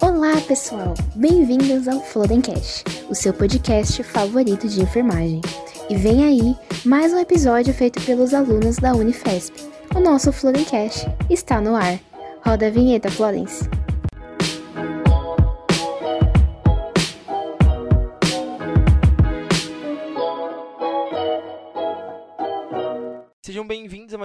Olá, pessoal! Bem-vindos ao Flodencast, o seu podcast favorito de enfermagem. E vem aí mais um episódio feito pelos alunos da Unifesp. O nosso Flodencast está no ar. Roda a vinheta, Florence.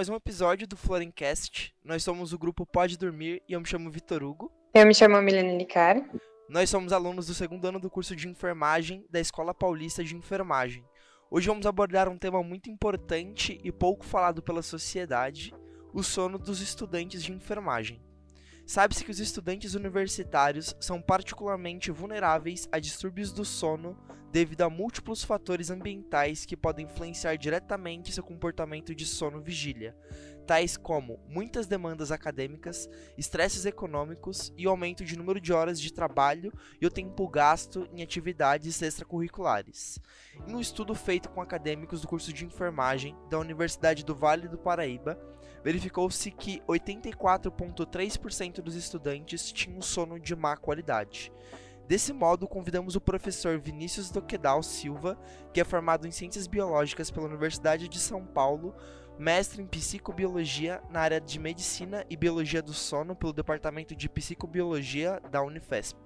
Mais um episódio do Florencast. Nós somos o grupo Pode Dormir e eu me chamo Vitor Hugo. Eu me chamo Milena Licar. Nós somos alunos do segundo ano do curso de enfermagem da Escola Paulista de Enfermagem. Hoje vamos abordar um tema muito importante e pouco falado pela sociedade: o sono dos estudantes de enfermagem. Sabe-se que os estudantes universitários são particularmente vulneráveis a distúrbios do sono devido a múltiplos fatores ambientais que podem influenciar diretamente seu comportamento de sono-vigília, tais como muitas demandas acadêmicas, estresses econômicos e o aumento de número de horas de trabalho e o tempo gasto em atividades extracurriculares. Em um estudo feito com acadêmicos do curso de enfermagem da Universidade do Vale do Paraíba, verificou-se que 84,3% dos estudantes tinham sono de má qualidade. Desse modo, convidamos o professor Vinícius Doquedal Silva, que é formado em Ciências Biológicas pela Universidade de São Paulo, mestre em Psicobiologia na área de Medicina e Biologia do Sono pelo Departamento de Psicobiologia da Unifesp.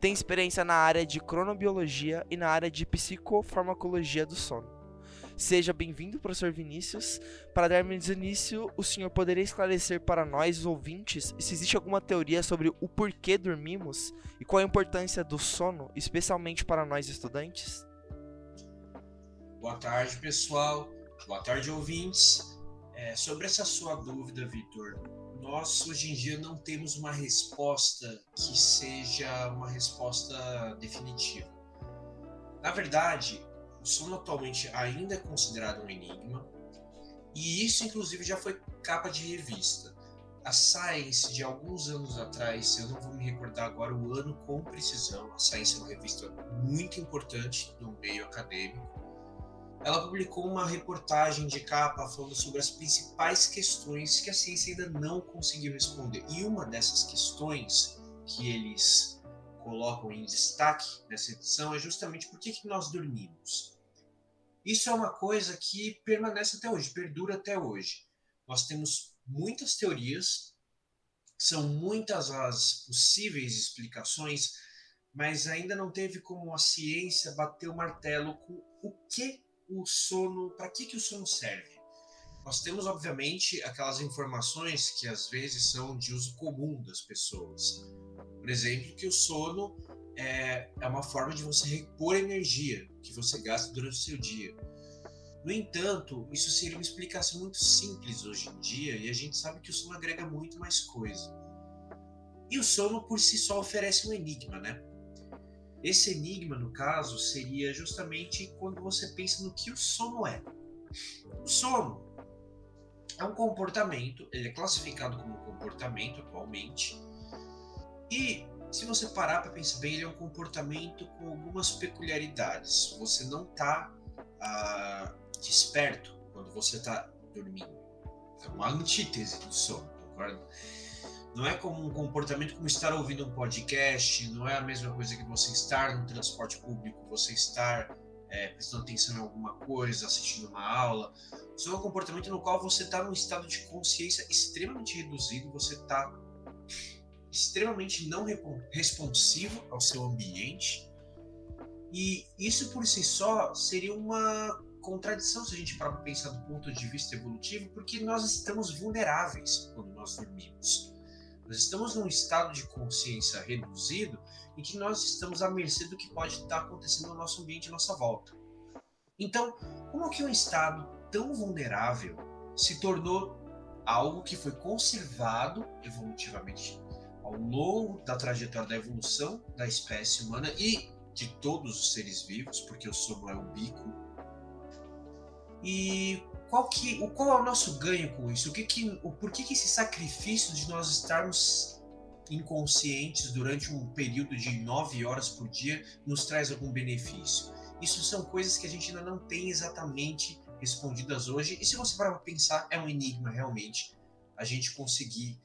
Tem experiência na área de cronobiologia e na área de psicofarmacologia do sono. Seja bem-vindo, professor Vinícius. Para darmos início, o senhor poderia esclarecer para nós, ouvintes, se existe alguma teoria sobre o porquê dormimos e qual a importância do sono, especialmente para nós estudantes? Boa tarde, pessoal. Boa tarde, ouvintes. É, sobre essa sua dúvida, Vitor, nós hoje em dia não temos uma resposta que seja uma resposta definitiva. Na verdade, o sono atualmente ainda é considerado um enigma, e isso inclusive já foi capa de revista. A Science, de alguns anos atrás, eu não vou me recordar agora o ano com precisão, a Science é uma revista muito importante no meio acadêmico. Ela publicou uma reportagem de capa falando sobre as principais questões que a ciência ainda não conseguiu responder. E uma dessas questões que eles colocam em destaque nessa edição é justamente por que, que nós dormimos. Isso é uma coisa que permanece até hoje, perdura até hoje. Nós temos muitas teorias, são muitas as possíveis explicações, mas ainda não teve como a ciência bater o martelo com o que o sono, para que, que o sono serve. Nós temos, obviamente, aquelas informações que às vezes são de uso comum das pessoas. Por exemplo, que o sono é, é uma forma de você repor energia que você gasta durante o seu dia. No entanto, isso seria uma explicação muito simples hoje em dia e a gente sabe que o sono agrega muito mais coisa. E o sono por si só oferece um enigma, né? Esse enigma, no caso, seria justamente quando você pensa no que o sono é. O sono é um comportamento, ele é classificado como comportamento atualmente, e se você parar para pensar bem, ele é um comportamento com algumas peculiaridades. Você não está ah, desperto quando você está dormindo. É uma antítese do sono, concorda? Não é como um comportamento como estar ouvindo um podcast, não é a mesma coisa que você estar no transporte público, você estar é, prestando atenção em alguma coisa, assistindo uma aula. Isso é um comportamento no qual você está num estado de consciência extremamente reduzido, você está extremamente não responsivo ao seu ambiente. E isso por si só seria uma contradição se a gente para pensar do ponto de vista evolutivo, porque nós estamos vulneráveis quando nós dormimos. Nós estamos num estado de consciência reduzido em que nós estamos à mercê do que pode estar acontecendo no nosso ambiente à nossa volta. Então, como que um estado tão vulnerável se tornou algo que foi conservado evolutivamente ao longo da trajetória da evolução da espécie humana e de todos os seres vivos, porque o sono é o bico. E qual que, o qual é o nosso ganho com isso? O que que, o, por que, que esse sacrifício de nós estarmos inconscientes durante um período de nove horas por dia nos traz algum benefício? Isso são coisas que a gente ainda não tem exatamente respondidas hoje. E se você parar para pensar, é um enigma realmente a gente conseguir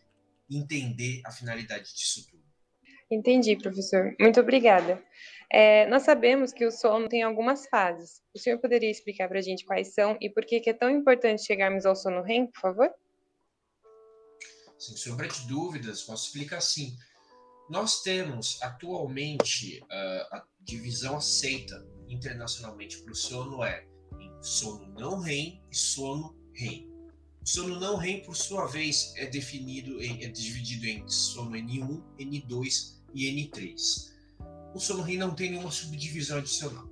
entender a finalidade disso tudo. Entendi, professor. Muito obrigada. É, nós sabemos que o sono tem algumas fases. O senhor poderia explicar para a gente quais são e por que é tão importante chegarmos ao sono REM, por favor? Sem sombra de dúvidas, posso explicar sim. Nós temos atualmente uh, a divisão aceita internacionalmente para o sono é em sono não REM e sono REM. Sono não REM, por sua vez, é definido é dividido em sono N1, N2 e N3. O sono REM não tem nenhuma subdivisão adicional.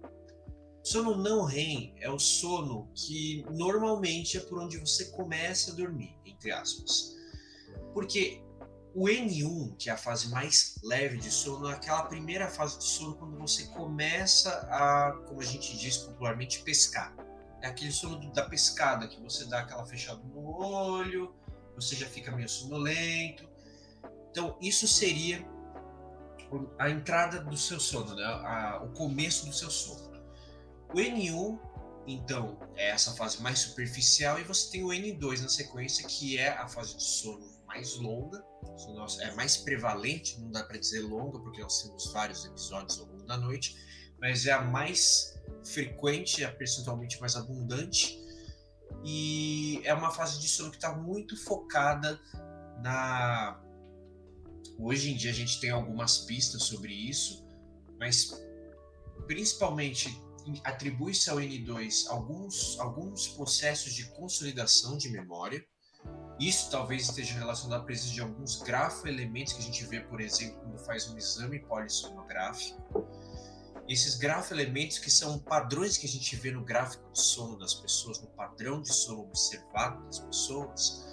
Sono não REM é o sono que normalmente é por onde você começa a dormir, entre aspas. Porque o N1, que é a fase mais leve de sono, é aquela primeira fase de sono quando você começa a, como a gente diz popularmente, pescar. É aquele sono da pescada, que você dá aquela fechada no olho, você já fica meio sonolento. Então, isso seria a entrada do seu sono, né? A, o começo do seu sono. O N1, então, é essa fase mais superficial, e você tem o N2 na sequência, que é a fase de sono mais longa, é mais prevalente, não dá para dizer longa, porque nós temos vários episódios ao longo da noite, mas é a mais frequente, é percentualmente mais abundante, e é uma fase de sono que está muito focada na Hoje em dia a gente tem algumas pistas sobre isso, mas principalmente atribui-se ao N2 alguns, alguns processos de consolidação de memória. Isso talvez esteja relacionado à presença de alguns grafoelementos que a gente vê, por exemplo, quando faz um exame polissonográfico. Esses grafoelementos que são padrões que a gente vê no gráfico de sono das pessoas, no padrão de sono observado das pessoas,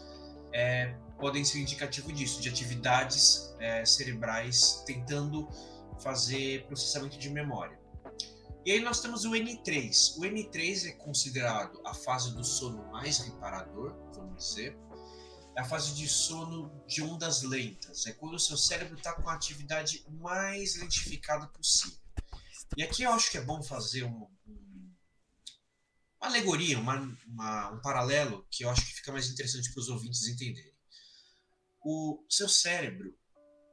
é, podem ser indicativo disso, de atividades é, cerebrais tentando fazer processamento de memória. E aí nós temos o N3. O N3 é considerado a fase do sono mais reparador, vamos dizer. É a fase de sono de ondas lentas. É quando o seu cérebro está com a atividade mais lentificada possível. E aqui eu acho que é bom fazer um, um, uma alegoria, uma, uma, um paralelo que eu acho que fica mais interessante para os ouvintes entenderem o seu cérebro,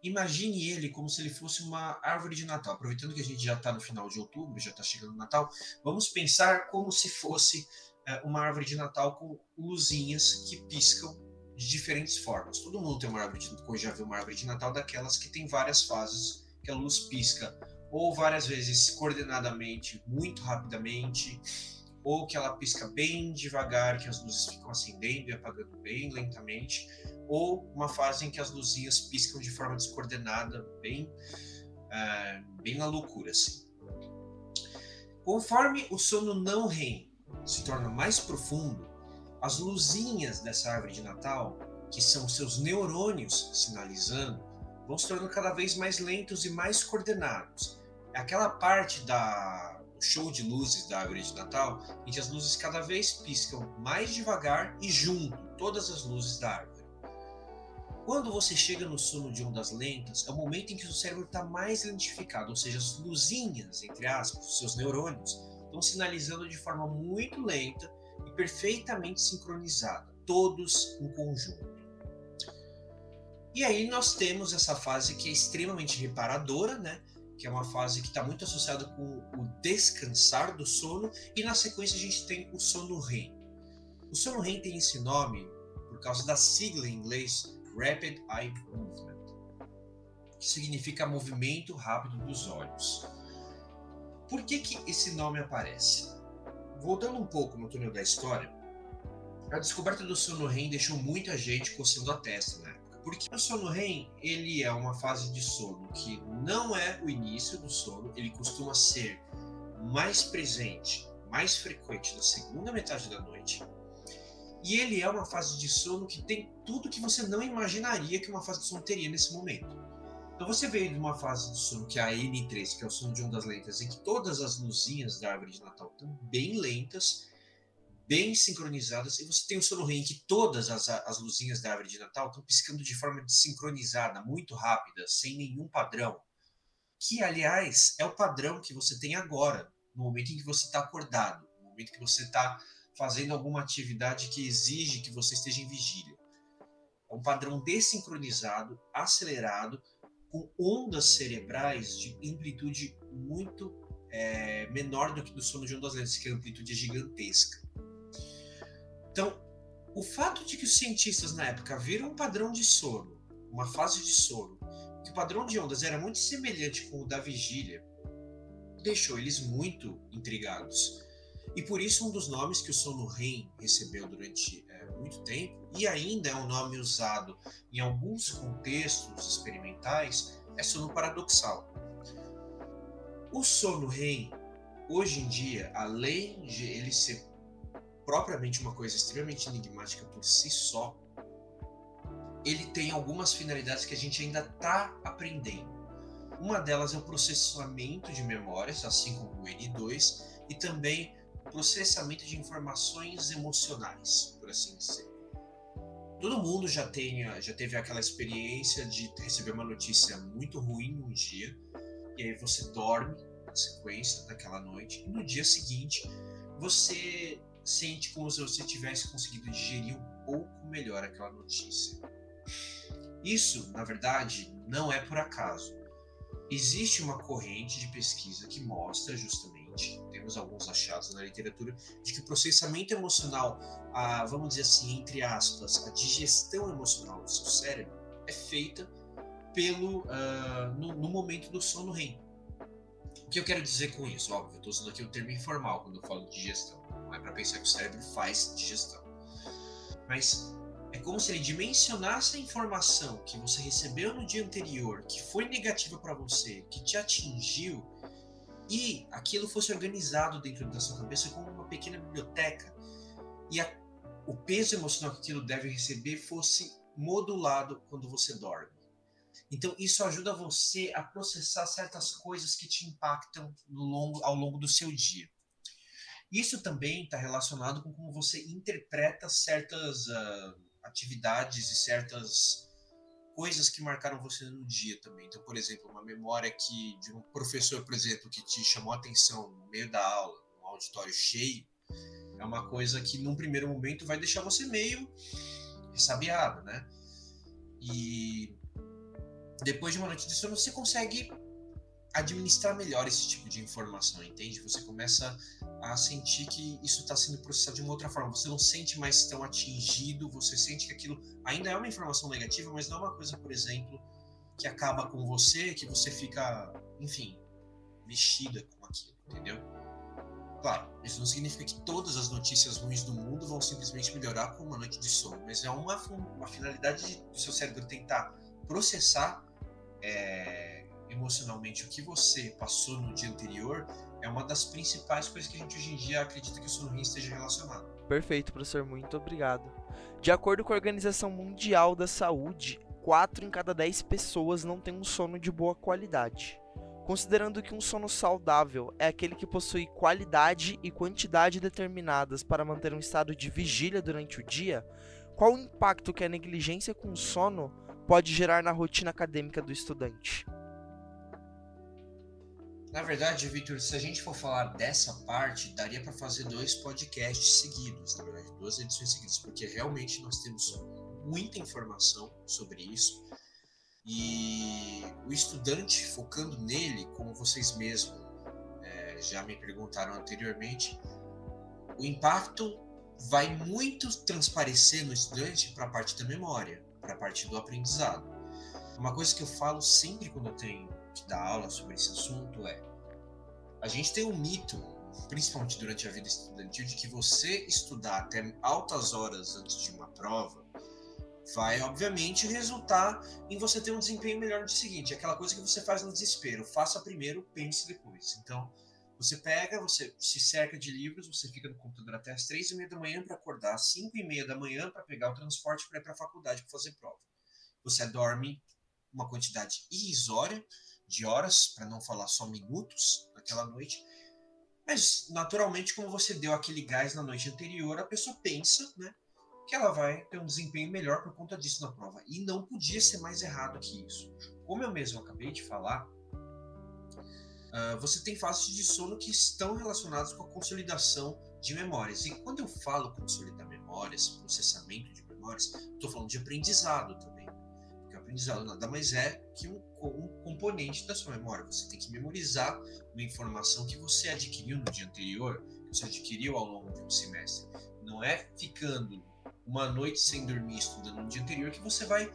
imagine ele como se ele fosse uma árvore de Natal. Aproveitando que a gente já está no final de outubro, já está chegando o Natal, vamos pensar como se fosse é, uma árvore de Natal com luzinhas que piscam de diferentes formas. Todo mundo tem uma árvore de já viu uma árvore de Natal daquelas que tem várias fases que a luz pisca ou várias vezes coordenadamente, muito rapidamente, ou que ela pisca bem devagar, que as luzes ficam acendendo e apagando bem lentamente, ou uma fase em que as luzinhas piscam de forma descoordenada, bem, uh, bem na loucura. Assim. Conforme o sono não REM se torna mais profundo, as luzinhas dessa árvore de Natal, que são seus neurônios sinalizando, vão se tornando cada vez mais lentos e mais coordenados. Aquela parte da, show de luzes da árvore de Natal, em que as luzes cada vez piscam mais devagar e junto, todas as luzes da árvore. Quando você chega no sono de ondas lentas, é o momento em que o cérebro está mais lentificado, ou seja, as luzinhas, entre aspas, seus neurônios, estão sinalizando de forma muito lenta e perfeitamente sincronizada, todos em conjunto. E aí nós temos essa fase que é extremamente reparadora, né? Que é uma fase que está muito associada com o descansar do sono, e na sequência a gente tem o sono REM. O sono REM tem esse nome por causa da sigla em inglês Rapid Eye Movement, que significa movimento rápido dos olhos. Por que, que esse nome aparece? Voltando um pouco no túnel da história, a descoberta do sono REM deixou muita gente coçando a testa época. Porque o sono REM, ele é uma fase de sono que não é o início do sono, ele costuma ser mais presente, mais frequente na segunda metade da noite. E ele é uma fase de sono que tem tudo que você não imaginaria que uma fase de sono teria nesse momento. Então você veio de uma fase de sono que é a N3, que é o sono de ondas lentas, em que todas as luzinhas da árvore de Natal estão bem lentas bem sincronizadas, e você tem o sono REM, que todas as, as luzinhas da árvore de Natal estão piscando de forma desincronizada, muito rápida, sem nenhum padrão. Que, aliás, é o padrão que você tem agora no momento em que você está acordado, no momento que você está fazendo alguma atividade que exige que você esteja em vigília. É um padrão desincronizado, acelerado, com ondas cerebrais de amplitude muito é, menor do que do sono de ondas lentas, que a amplitude é gigantesca. Então, o fato de que os cientistas na época viram um padrão de sono, uma fase de sono, que o padrão de ondas era muito semelhante com o da vigília, deixou eles muito intrigados. E por isso um dos nomes que o sono REM recebeu durante é, muito tempo, e ainda é um nome usado em alguns contextos experimentais, é sono paradoxal. O sono REM, hoje em dia, além de ele ser propriamente uma coisa extremamente enigmática por si só, ele tem algumas finalidades que a gente ainda está aprendendo. Uma delas é o processamento de memórias, assim como o N2, e também processamento de informações emocionais, por assim dizer. Todo mundo já, tem, já teve aquela experiência de receber uma notícia muito ruim num dia, e aí você dorme na sequência daquela noite, e no dia seguinte você sente como se você tivesse conseguido digerir um pouco melhor aquela notícia. Isso, na verdade, não é por acaso. Existe uma corrente de pesquisa que mostra justamente, temos alguns achados na literatura, de que o processamento emocional, a, vamos dizer assim, entre aspas, a digestão emocional do seu cérebro é feita pelo uh, no, no, momento do sono REM. O que eu quero dizer com isso? Óbvio, eu estou usando aqui o um termo informal quando eu falo de digestão. Não é para pensar que o cérebro faz digestão. Mas é como se ele dimensionasse a informação que você recebeu no dia anterior, que foi negativa para você, que te atingiu, e aquilo fosse organizado dentro da sua cabeça como uma pequena biblioteca, e a, o peso emocional que aquilo deve receber fosse modulado quando você dorme. Então, isso ajuda você a processar certas coisas que te impactam longo, ao longo do seu dia. Isso também está relacionado com como você interpreta certas. Uh, atividades e certas coisas que marcaram você no dia também. Então, por exemplo, uma memória que de um professor, por exemplo, que te chamou a atenção no meio da aula, um auditório cheio, é uma coisa que num primeiro momento vai deixar você meio ressabiado, né? E depois de uma noite de sono você consegue administrar melhor esse tipo de informação, entende? Você começa a sentir que isso está sendo processado de uma outra forma. Você não sente mais tão atingido, você sente que aquilo ainda é uma informação negativa, mas não é uma coisa, por exemplo, que acaba com você, que você fica, enfim, mexida com aquilo, entendeu? Claro, isso não significa que todas as notícias ruins do mundo vão simplesmente melhorar com uma noite de sono, mas é uma, uma finalidade do seu cérebro tentar processar é, emocionalmente o que você passou no dia anterior é uma das principais coisas que a gente hoje em dia acredita que o sono REM esteja relacionado. Perfeito, professor, muito obrigado. De acordo com a Organização Mundial da Saúde, 4 em cada 10 pessoas não têm um sono de boa qualidade. Considerando que um sono saudável é aquele que possui qualidade e quantidade determinadas para manter um estado de vigília durante o dia, qual o impacto que a negligência com o sono pode gerar na rotina acadêmica do estudante? Na verdade, Victor, se a gente for falar dessa parte, daria para fazer dois podcasts seguidos, na verdade, duas edições seguidas, porque realmente nós temos muita informação sobre isso. E o estudante, focando nele, como vocês mesmos é, já me perguntaram anteriormente, o impacto vai muito transparecer no estudante para a parte da memória, para a parte do aprendizado. Uma coisa que eu falo sempre quando eu tenho que dar aula sobre esse assunto é: a gente tem um mito, principalmente durante a vida estudantil, de que você estudar até altas horas antes de uma prova vai, obviamente, resultar em você ter um desempenho melhor no dia seguinte. Aquela coisa que você faz no desespero: faça primeiro, pense depois. Então, você pega, você se cerca de livros, você fica no computador até as três e meia da manhã para acordar às cinco e meia da manhã para pegar o transporte para ir para a faculdade para fazer prova. Você dorme uma quantidade irrisória de horas, para não falar só minutos, naquela noite. Mas, naturalmente, como você deu aquele gás na noite anterior, a pessoa pensa né, que ela vai ter um desempenho melhor por conta disso na prova. E não podia ser mais errado que isso. Como eu mesmo acabei de falar, uh, você tem fases de sono que estão relacionadas com a consolidação de memórias. E quando eu falo consolidar memórias, processamento de memórias, estou falando de aprendizado também. Porque o aprendizado nada mais é que um, um componente da sua memória. Você tem que memorizar uma informação que você adquiriu no dia anterior, que você adquiriu ao longo de um semestre. Não é ficando uma noite sem dormir estudando no dia anterior que você vai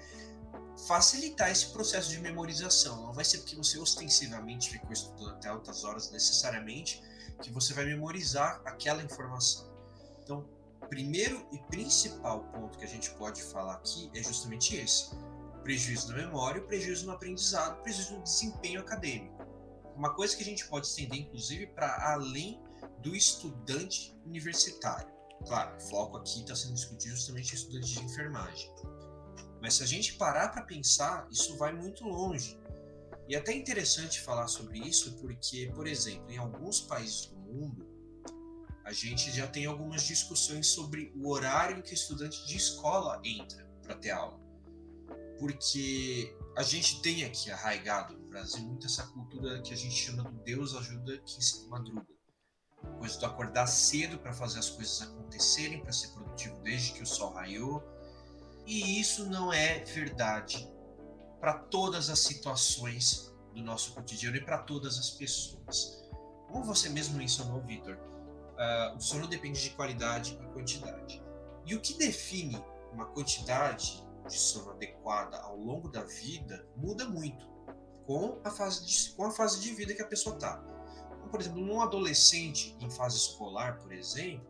facilitar esse processo de memorização. Não vai ser porque você ostensivamente ficou estudando até altas horas necessariamente que você vai memorizar aquela informação. Então, primeiro e principal ponto que a gente pode falar aqui é justamente esse: prejuízo na memória, prejuízo no aprendizado, prejuízo no desempenho acadêmico. Uma coisa que a gente pode estender, inclusive, para além do estudante universitário. Claro, o foco aqui está sendo discutido justamente estudante de enfermagem. Mas se a gente parar para pensar, isso vai muito longe. E é até interessante falar sobre isso porque, por exemplo, em alguns países do mundo, a gente já tem algumas discussões sobre o horário em que o estudante de escola entra para ter aula. Porque a gente tem aqui arraigado no Brasil muito essa cultura que a gente chama do Deus ajuda quem se madruga. Coisa do acordar cedo para fazer as coisas acontecerem, para ser produtivo desde que o sol raiou. E isso não é verdade para todas as situações do nosso cotidiano e para todas as pessoas. Como você mesmo mencionou, Vitor, uh, o sono depende de qualidade e quantidade. E o que define uma quantidade de sono adequada ao longo da vida muda muito com a fase de, com a fase de vida que a pessoa está. Então, por exemplo, num adolescente em fase escolar, por exemplo,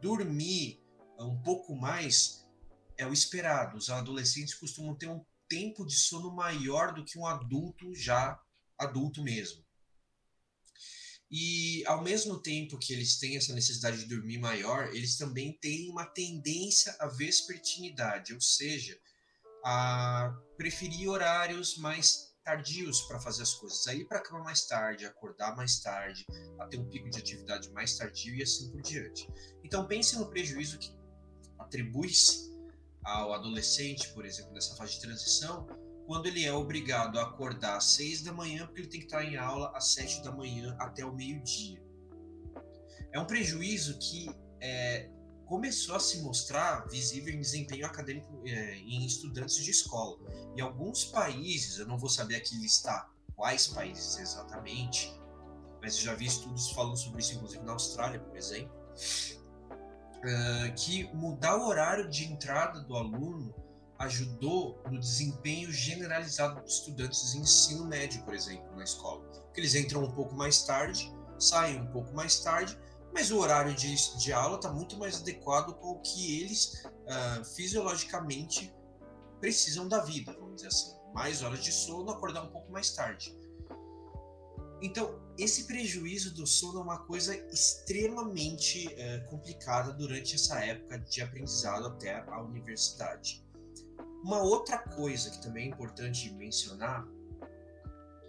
dormir um pouco mais é o esperado. Os adolescentes costumam ter um tempo de sono maior do que um adulto já adulto mesmo. E ao mesmo tempo que eles têm essa necessidade de dormir maior, eles também têm uma tendência à vespertinidade, ou seja, a preferir horários mais tardios para fazer as coisas, a ir para a cama mais tarde, acordar mais tarde, a ter um pico de atividade mais tardio e assim por diante. Então pense no prejuízo que atribui-se ao adolescente, por exemplo, nessa fase de transição, quando ele é obrigado a acordar às seis da manhã, porque ele tem que estar em aula às sete da manhã até o meio-dia. É um prejuízo que é, começou a se mostrar visível em desempenho acadêmico é, em estudantes de escola. Em alguns países, eu não vou saber aqui listar quais países exatamente, mas eu já vi estudos falando sobre isso, inclusive na Austrália, por exemplo, uh, que mudar o horário de entrada do aluno ajudou no desempenho generalizado dos estudantes de ensino médio, por exemplo, na escola. Porque eles entram um pouco mais tarde, saem um pouco mais tarde, mas o horário de, de aula está muito mais adequado com o que eles uh, fisiologicamente precisam da vida, vamos dizer assim. Mais horas de sono, acordar um pouco mais tarde. Então, esse prejuízo do sono é uma coisa extremamente é, complicada durante essa época de aprendizado até a universidade. Uma outra coisa que também é importante mencionar,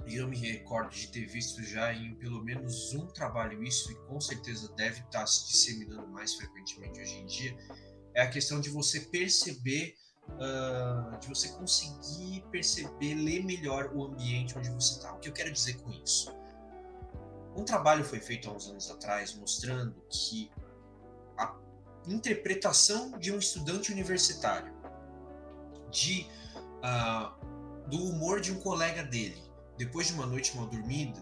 e eu me recordo de ter visto já em pelo menos um trabalho isso, e com certeza deve estar se disseminando mais frequentemente hoje em dia, é a questão de você perceber uh, de você conseguir perceber, ler melhor o ambiente onde você está. O que eu quero dizer com isso? Um trabalho foi feito há uns anos atrás mostrando que a interpretação de um estudante universitário de uh, do humor de um colega dele depois de uma noite mal dormida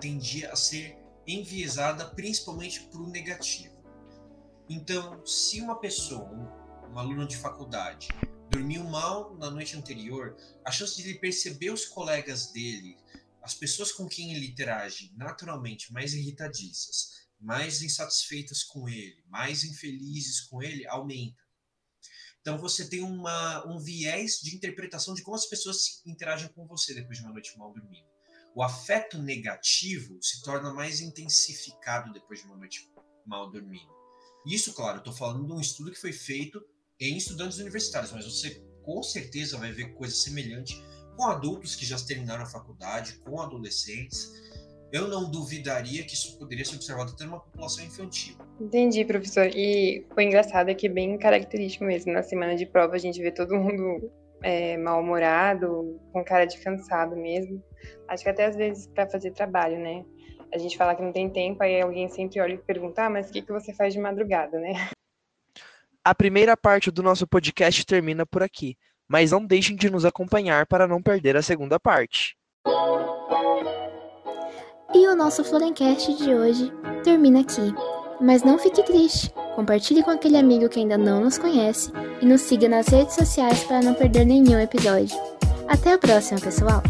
tendia a ser enviesada principalmente para o negativo. Então, se uma pessoa, um, aluno de faculdade, dormiu mal na noite anterior, a chance de ele perceber os colegas dele as pessoas com quem ele interage naturalmente mais irritadiças, mais insatisfeitas com ele, mais infelizes com ele, aumenta. Então você tem uma, um viés de interpretação de como as pessoas interagem com você depois de uma noite mal dormida. O afeto negativo se torna mais intensificado depois de uma noite mal dormida. Isso, claro, estou falando de um estudo que foi feito em estudantes universitários, mas você com certeza vai ver coisa semelhante com adultos que já terminaram a faculdade, com adolescentes. Eu não duvidaria que isso poderia ser observado até numa população infantil. Entendi, professor. E foi engraçado é que é bem característico mesmo. Na semana de prova a gente vê todo mundo é, mal-humorado, com cara de cansado mesmo. Acho que até às vezes para fazer trabalho, né? A gente fala que não tem tempo, aí alguém sempre olha e pergunta, ah, mas o que, que você faz de madrugada, né? A primeira parte do nosso podcast termina por aqui, mas não deixem de nos acompanhar para não perder a segunda parte. E o nosso Florencast de hoje termina aqui. Mas não fique triste, compartilhe com aquele amigo que ainda não nos conhece e nos siga nas redes sociais para não perder nenhum episódio. Até a próxima, pessoal!